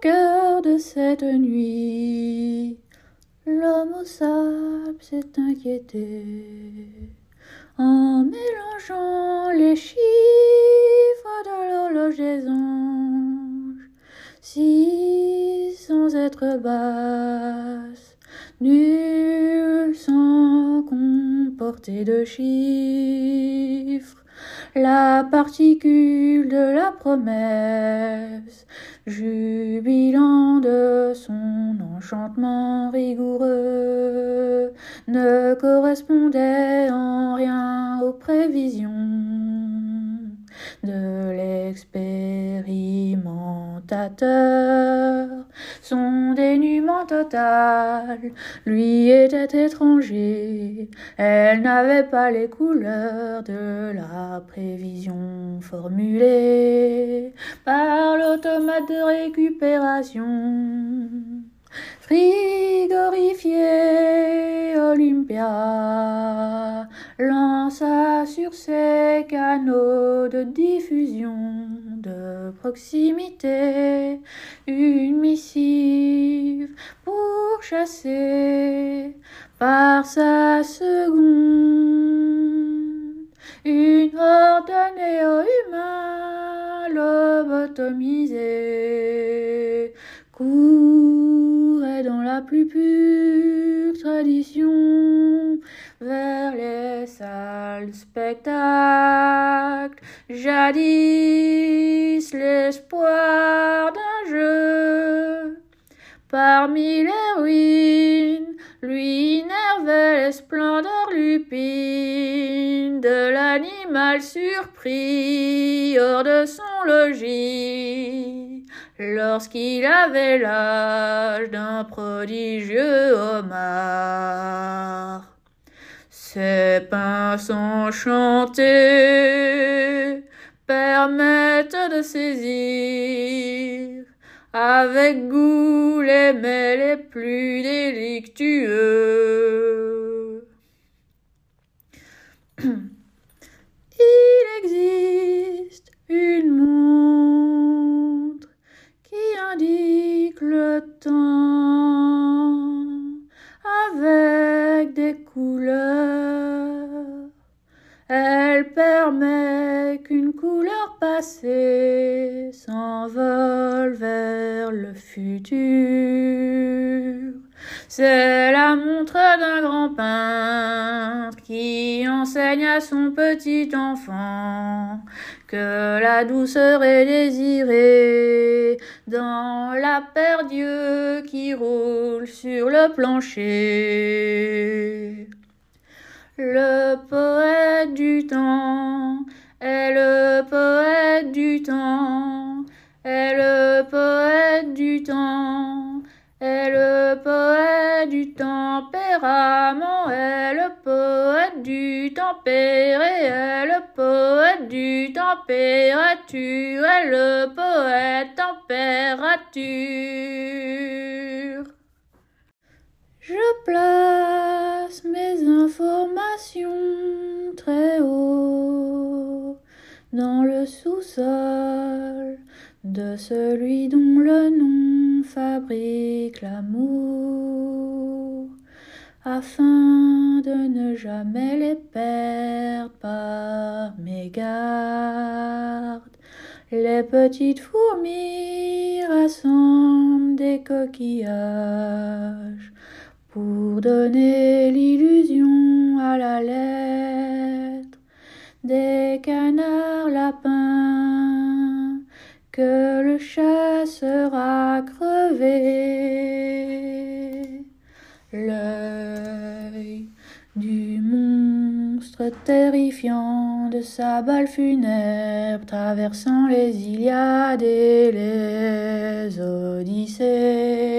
cœur de cette nuit, l'homme au sable s'est inquiété en mélangeant les chiffres de l'horloge des anges, si sans être basse, nul sans comporter de chiffres, la particule de la promesse, ne correspondait en rien aux prévisions de l'expérimentateur. Son dénuement total lui était étranger. Elle n'avait pas les couleurs de la prévision formulée par l'automate de récupération. Frigorifié Olympia. Lança sur ses canaux de diffusion de proximité. Une missive pour chasser par sa seconde. Une horde de néo-humains lobotomisés plus pure tradition vers les salles spectacles. Jadis l'espoir d'un jeu. Parmi les ruines, lui énervait les splendeurs lupines de l'animal surpris hors de son logis lorsqu'il avait l'âge d'un prodigieux homard. Ses pinces enchantées permettent de saisir avec goût les mets les plus délictueux. Il existe une indique le temps avec des couleurs. Elle permet qu'une couleur passée s'envole vers le futur. C'est la montre d'un grand peintre qui enseigne à son petit enfant que la douceur est désirée dans la paire qui roule sur le plancher. Le poète du temps est le poète du temps, est le poète du temps, est le poète du tempérament, est du tempéré, le poète du température, le poète température. Je place mes informations très haut dans le sous-sol de celui dont le nom fabrique l'amour, afin de ne jamais les perdre par mégarde. Les petites fourmis rassemblent des coquillages pour donner l'illusion à la lettre des canards lapins que le chat sera crevé. Terrifiant de sa balle funèbre traversant les Iliades et les Odyssées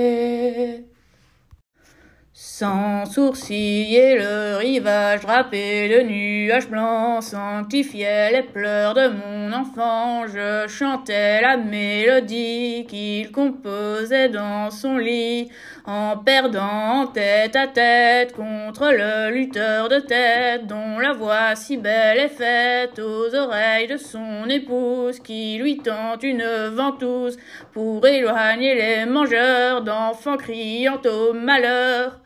Sans sourciller le rivage drapé de nuages blancs sanctifiait les pleurs de mon enfant. Je chantais la mélodie qu'il composait dans son lit, en perdant tête à tête contre le lutteur de tête, dont la voix si belle est faite aux oreilles de son épouse, qui lui tend une ventouse pour éloigner les mangeurs d'enfants criant au malheur.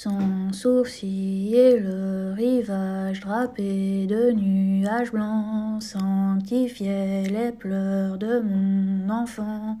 Sans sourciller le rivage drapé de nuages blancs sanctifiait les pleurs de mon enfant.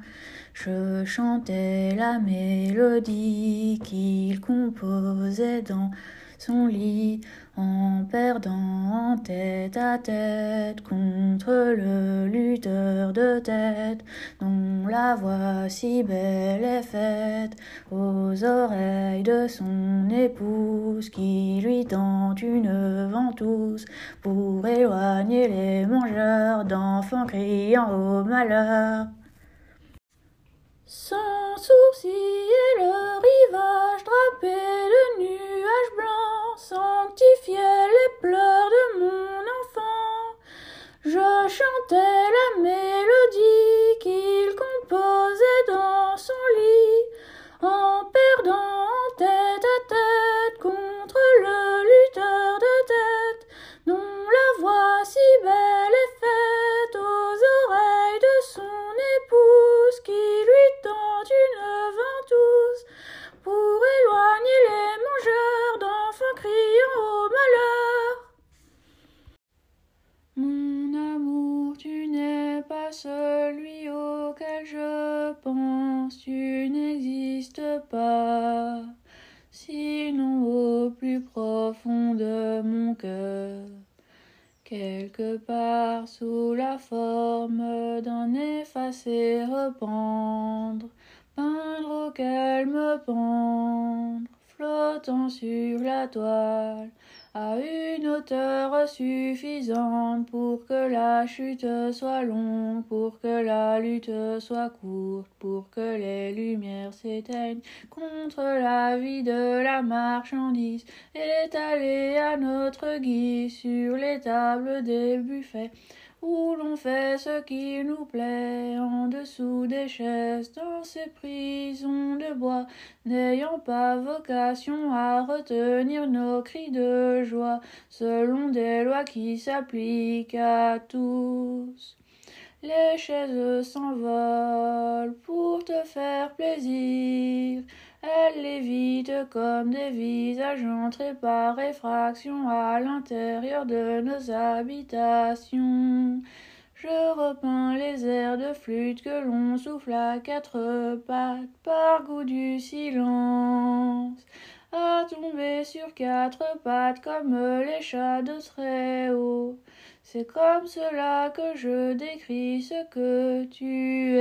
Je chantais la mélodie qu'il composait dans son lit en perdant tête à tête contre le lutteur de tête dont la voix si belle est faite aux oreilles de son épouse qui lui tend une ventouse pour éloigner les mangeurs d'enfants criant au malheur. Quelque part sous la forme d'un effacé rependre, peindre auquel me pendre, flottant sur la toile, à une hauteur suffisante pour que la chute soit longue, pour que la lutte soit courte, pour que les lumières s'éteignent contre la vie de la marchandise, étalée à notre guise sur les tables des buffets où l'on fait ce qui nous plaît, en dessous des chaises, dans ces prisons de bois, n'ayant pas vocation à retenir nos cris de joie, selon des lois qui s'appliquent à tous. Les chaises s'envolent pour te faire plaisir. Lévitent comme des visages entrés par réfraction à l'intérieur de nos habitations. Je repeins les airs de flûte que l'on souffle à quatre pattes par goût du silence. À tomber sur quatre pattes comme les chats de très haut. C'est comme cela que je décris ce que tu